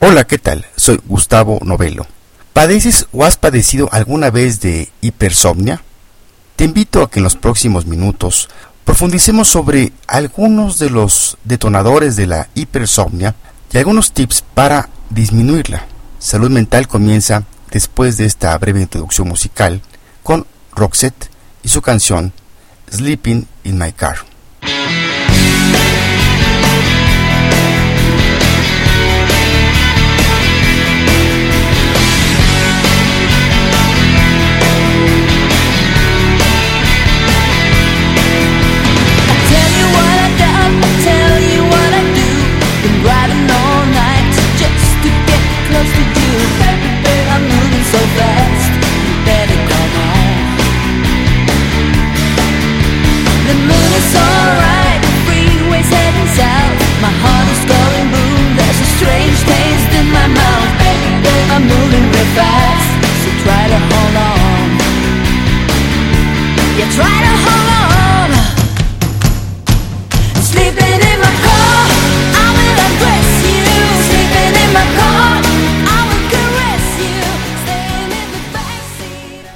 Hola, ¿qué tal? Soy Gustavo Novelo. ¿Padeces o has padecido alguna vez de hipersomnia? Te invito a que en los próximos minutos profundicemos sobre algunos de los detonadores de la hipersomnia y algunos tips para disminuirla. Salud mental comienza después de esta breve introducción musical con Roxette y su canción Sleeping in My Car.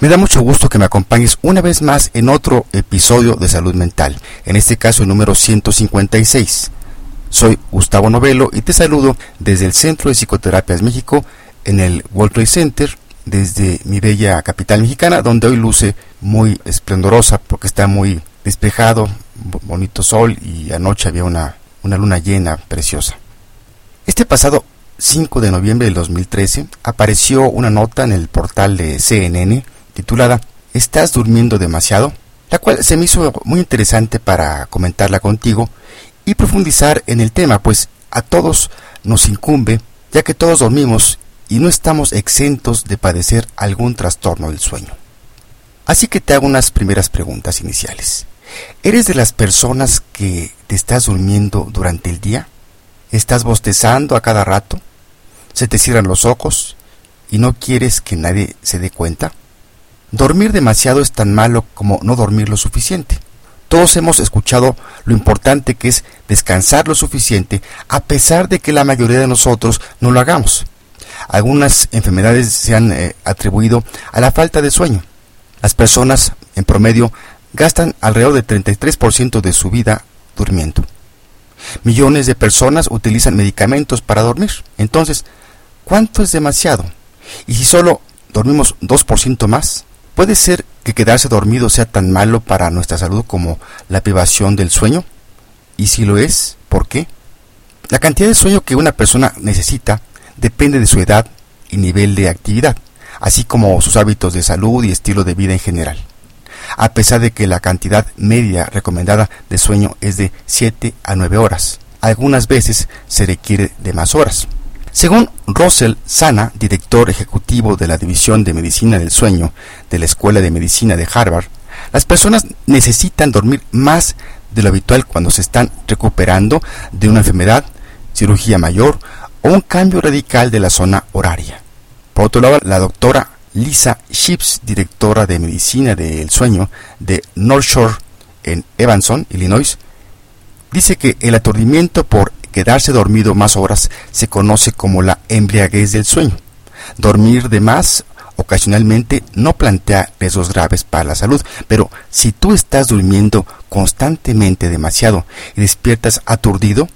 Me da mucho gusto que me acompañes una vez más en otro episodio de Salud Mental, en este caso el número 156. Soy Gustavo Novelo y te saludo desde el Centro de Psicoterapias México en el World Center, desde mi bella capital mexicana, donde hoy luce muy esplendorosa porque está muy despejado, bonito sol y anoche había una, una luna llena preciosa. Este pasado 5 de noviembre del 2013 apareció una nota en el portal de CNN titulada ¿Estás durmiendo demasiado? la cual se me hizo muy interesante para comentarla contigo y profundizar en el tema, pues a todos nos incumbe, ya que todos dormimos y no estamos exentos de padecer algún trastorno del sueño. Así que te hago unas primeras preguntas iniciales. ¿Eres de las personas que te estás durmiendo durante el día? ¿Estás bostezando a cada rato? ¿Se te cierran los ojos y no quieres que nadie se dé cuenta? Dormir demasiado es tan malo como no dormir lo suficiente. Todos hemos escuchado lo importante que es descansar lo suficiente a pesar de que la mayoría de nosotros no lo hagamos. Algunas enfermedades se han eh, atribuido a la falta de sueño. Las personas, en promedio, gastan alrededor del 33% de su vida durmiendo. Millones de personas utilizan medicamentos para dormir. Entonces, ¿cuánto es demasiado? Y si solo dormimos 2% más, ¿Puede ser que quedarse dormido sea tan malo para nuestra salud como la privación del sueño? Y si lo es, ¿por qué? La cantidad de sueño que una persona necesita depende de su edad y nivel de actividad, así como sus hábitos de salud y estilo de vida en general. A pesar de que la cantidad media recomendada de sueño es de 7 a 9 horas, algunas veces se requiere de más horas. Según Russell Sana, director ejecutivo de la División de Medicina del Sueño de la Escuela de Medicina de Harvard, las personas necesitan dormir más de lo habitual cuando se están recuperando de una enfermedad, cirugía mayor o un cambio radical de la zona horaria. Por otro lado, la doctora Lisa Ships, directora de Medicina del Sueño de North Shore en Evanston, Illinois, dice que el aturdimiento por Quedarse dormido más horas se conoce como la embriaguez del sueño. Dormir de más ocasionalmente no plantea riesgos graves para la salud, pero si tú estás durmiendo constantemente demasiado y despiertas aturdido,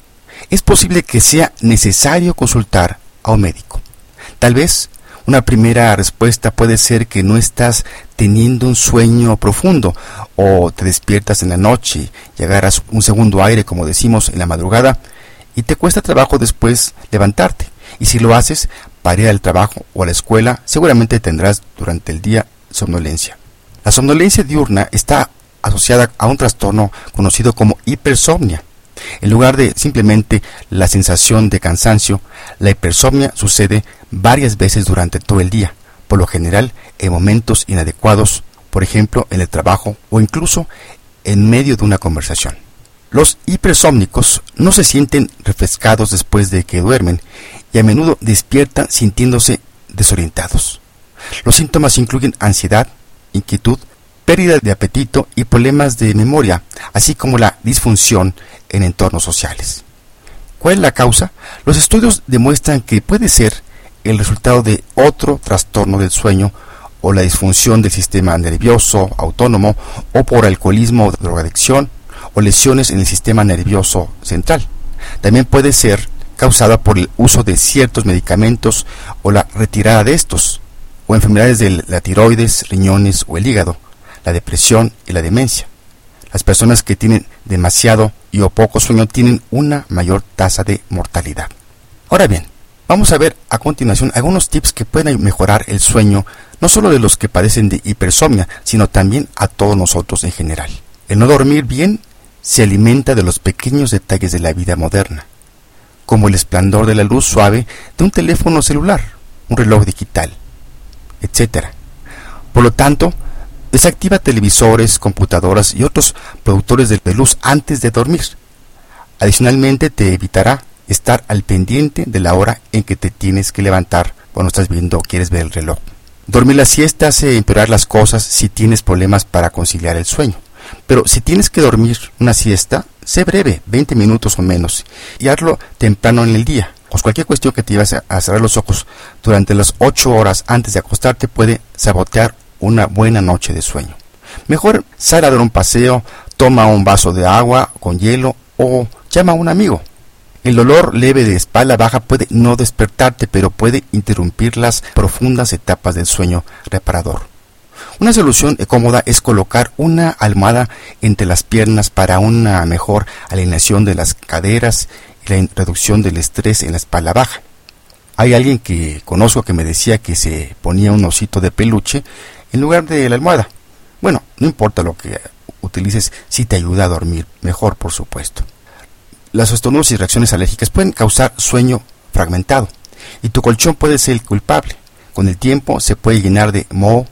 es posible que sea necesario consultar a un médico. Tal vez una primera respuesta puede ser que no estás teniendo un sueño profundo o te despiertas en la noche y agarras un segundo aire como decimos en la madrugada y te cuesta trabajo después levantarte. Y si lo haces para ir al trabajo o a la escuela, seguramente tendrás durante el día somnolencia. La somnolencia diurna está asociada a un trastorno conocido como hipersomnia. En lugar de simplemente la sensación de cansancio, la hipersomnia sucede varias veces durante todo el día, por lo general en momentos inadecuados, por ejemplo en el trabajo o incluso en medio de una conversación. Los hipersómnicos no se sienten refrescados después de que duermen y a menudo despiertan sintiéndose desorientados. Los síntomas incluyen ansiedad, inquietud, pérdida de apetito y problemas de memoria, así como la disfunción en entornos sociales. ¿Cuál es la causa? Los estudios demuestran que puede ser el resultado de otro trastorno del sueño o la disfunción del sistema nervioso autónomo o por alcoholismo o drogadicción o lesiones en el sistema nervioso central. También puede ser causada por el uso de ciertos medicamentos o la retirada de estos, o enfermedades de la tiroides, riñones o el hígado, la depresión y la demencia. Las personas que tienen demasiado y o poco sueño tienen una mayor tasa de mortalidad. Ahora bien, vamos a ver a continuación algunos tips que pueden mejorar el sueño no solo de los que padecen de hipersomnia, sino también a todos nosotros en general. El no dormir bien se alimenta de los pequeños detalles de la vida moderna, como el esplendor de la luz suave de un teléfono celular, un reloj digital, etc. Por lo tanto, desactiva televisores, computadoras y otros productores de luz antes de dormir. Adicionalmente, te evitará estar al pendiente de la hora en que te tienes que levantar cuando estás viendo o quieres ver el reloj. Dormir la siesta hace empeorar las cosas si tienes problemas para conciliar el sueño. Pero si tienes que dormir una siesta, sé breve, 20 minutos o menos, y hazlo temprano en el día. Pues cualquier cuestión que te lleves a cerrar los ojos durante las 8 horas antes de acostarte puede sabotear una buena noche de sueño. Mejor sal a dar un paseo, toma un vaso de agua con hielo o llama a un amigo. El dolor leve de espalda baja puede no despertarte, pero puede interrumpir las profundas etapas del sueño reparador. Una solución cómoda es colocar una almohada entre las piernas para una mejor alineación de las caderas y la reducción del estrés en la espalda baja. Hay alguien que conozco que me decía que se ponía un osito de peluche en lugar de la almohada. Bueno, no importa lo que utilices, si te ayuda a dormir mejor, por supuesto. Las estornudos y reacciones alérgicas pueden causar sueño fragmentado y tu colchón puede ser el culpable. Con el tiempo se puede llenar de moho,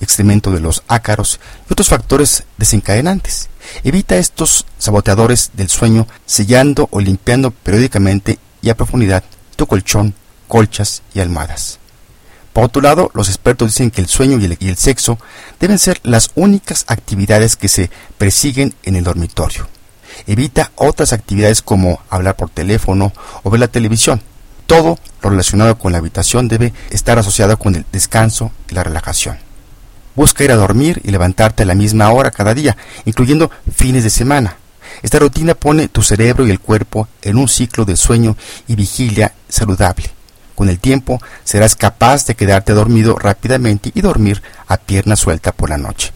excremento de los ácaros y otros factores desencadenantes. Evita estos saboteadores del sueño sellando o limpiando periódicamente y a profundidad tu colchón, colchas y almohadas. Por otro lado, los expertos dicen que el sueño y el, sexo deben ser las únicas actividades que se persiguen en el dormitorio. Evita otras actividades como hablar por teléfono o ver la televisión. Todo lo relacionado con la habitación debe estar asociado con el descanso y la relajación. Busca ir a dormir y levantarte a la misma hora cada día, incluyendo fines de semana. Esta rutina pone tu cerebro y el cuerpo en un ciclo de sueño y vigilia saludable. Con el tiempo serás capaz de quedarte dormido rápidamente y dormir a pierna suelta por la noche.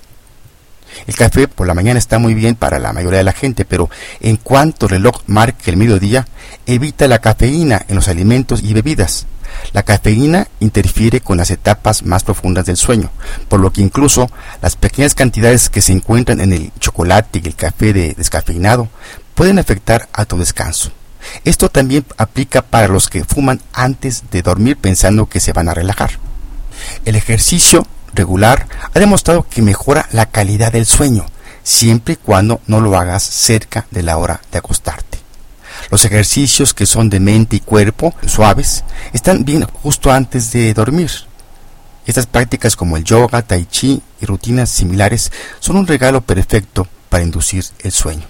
El café por la mañana está muy bien para la mayoría de la gente, pero en cuanto el reloj marque el mediodía, evita la cafeína en los alimentos y bebidas. La cafeína interfiere con las etapas más profundas del sueño, por lo que incluso las pequeñas cantidades que se encuentran en el chocolate y el café de descafeinado pueden afectar a tu descanso. Esto también aplica para los que fuman antes de dormir pensando que se van a relajar. El ejercicio regular ha demostrado que mejora la calidad del sueño, siempre y cuando no lo hagas cerca de la hora de acostarte. Los ejercicios que son de mente y cuerpo suaves están bien justo antes de dormir. Estas prácticas como el yoga, tai chi y rutinas similares son un regalo perfecto para inducir el sueño.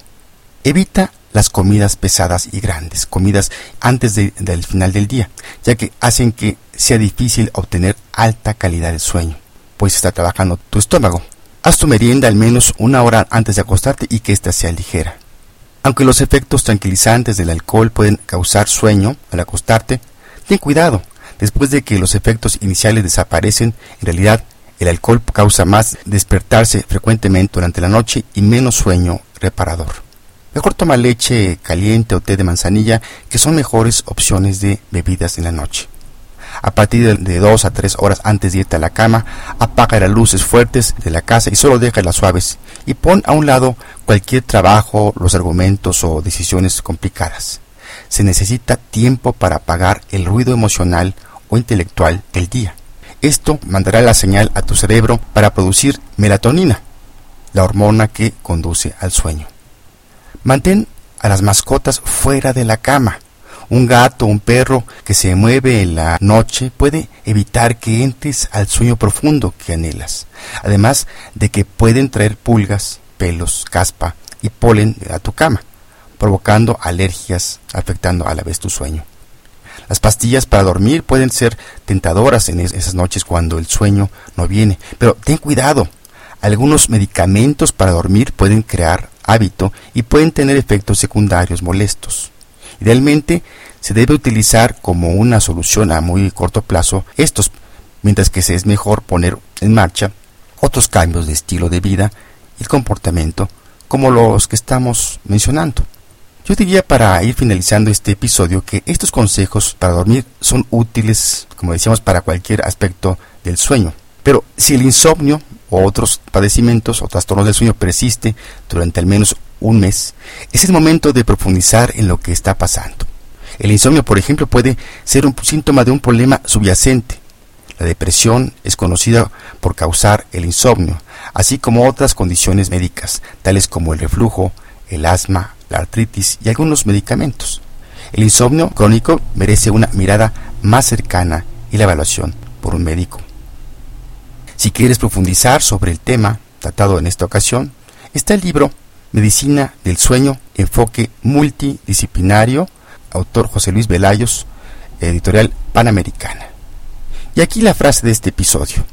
Evita las comidas pesadas y grandes, comidas antes del final del día, ya que hacen que sea difícil obtener alta calidad de sueño pues está trabajando tu estómago. Haz tu merienda al menos una hora antes de acostarte y que ésta sea ligera. Aunque los efectos tranquilizantes del alcohol pueden causar sueño al acostarte, ten cuidado. Después de que los efectos iniciales desaparecen, en realidad el alcohol causa más despertarse frecuentemente durante la noche y menos sueño reparador. Mejor toma leche caliente o té de manzanilla, que son mejores opciones de bebidas en la noche. A partir de dos a tres horas antes de irte a la cama, apaga las luces fuertes de la casa y solo deja las suaves. Y pon a un lado cualquier trabajo, los argumentos o decisiones complicadas. Se necesita tiempo para apagar el ruido emocional o intelectual del día. Esto mandará la señal a tu cerebro para producir melatonina, la hormona que conduce al sueño. Mantén a las mascotas fuera de la cama. Un gato, un perro que se mueve en la noche puede evitar que entres al sueño profundo que anhelas, además de que pueden traer pulgas, pelos, caspa y polen a tu cama. provocando alergias, afectando a la vez tu sueño. Las pastillas para dormir pueden ser tentadoras en esas noches cuando el sueño no viene, pero ten cuidado. Algunos medicamentos para dormir pueden crear hábito y pueden tener efectos secundarios molestos. Idealmente se debe utilizar como una solución a muy corto plazo estos, mientras que es mejor poner en marcha otros cambios de estilo de vida y comportamiento como los que estamos mencionando. Yo diría para ir finalizando este episodio que estos consejos para dormir son útiles, como decíamos, para cualquier aspecto del sueño. Pero si el insomnio o otros padecimientos o trastornos del sueño persiste durante al menos un mes, es el momento de profundizar en lo que está pasando. El insomnio, por ejemplo, puede ser un síntoma de un problema subyacente. La depresión es conocida por causar el insomnio, así como otras condiciones médicas, tales como el reflujo, el asma, la artritis y algunos medicamentos. El insomnio crónico merece una mirada más cercana y la evaluación por un médico. Si quieres profundizar sobre el tema tratado en esta ocasión, está el libro Medicina del Sueño, Enfoque Multidisciplinario, autor José Luis Velayos, editorial Panamericana. Y aquí la frase de este episodio,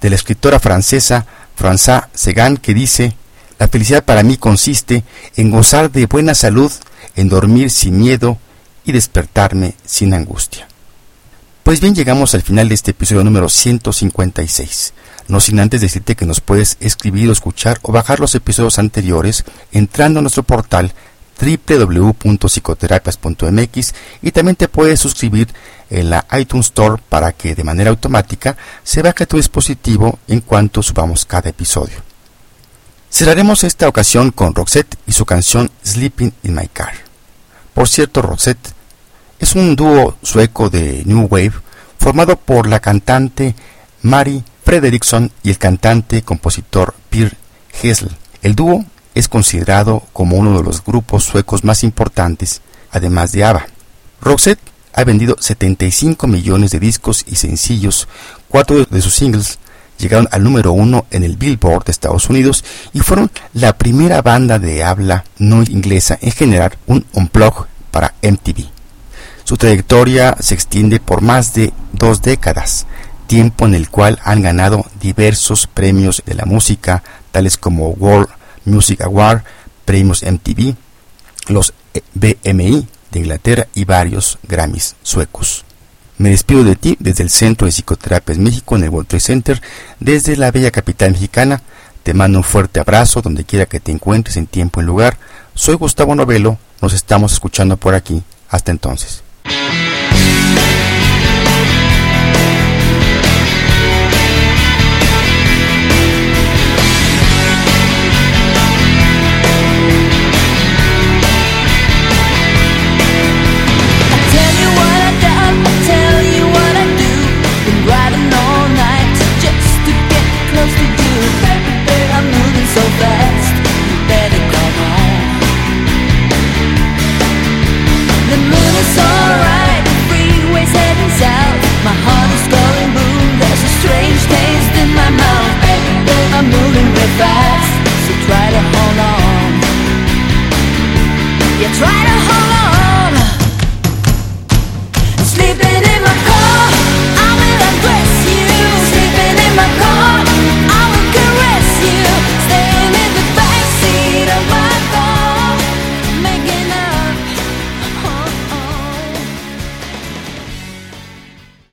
de la escritora francesa François Segan, que dice, la felicidad para mí consiste en gozar de buena salud, en dormir sin miedo y despertarme sin angustia. Pues bien, llegamos al final de este episodio número 156. No sin antes decirte que nos puedes escribir o escuchar o bajar los episodios anteriores entrando a nuestro portal www.psicoterapias.mx y también te puedes suscribir en la iTunes Store para que de manera automática se baje tu dispositivo en cuanto subamos cada episodio. Cerraremos esta ocasión con Roxette y su canción Sleeping in My Car. Por cierto, Roxette es un dúo sueco de New Wave formado por la cantante Mari Fredriksson y el cantante compositor Per Hessel. El dúo es considerado como uno de los grupos suecos más importantes, además de ABBA. Roxette ha vendido 75 millones de discos y sencillos, cuatro de sus singles llegaron al número uno en el Billboard de Estados Unidos y fueron la primera banda de habla no inglesa en generar un unplug para MTV. Su trayectoria se extiende por más de dos décadas, tiempo en el cual han ganado diversos premios de la música, tales como World Music Award, premios MTV, los BMI de Inglaterra y varios Grammys suecos. Me despido de ti desde el Centro de Psicoterapias México en el World Trade Center, desde la bella capital mexicana. Te mando un fuerte abrazo donde quiera que te encuentres en tiempo y lugar. Soy Gustavo Novelo, nos estamos escuchando por aquí. Hasta entonces. Música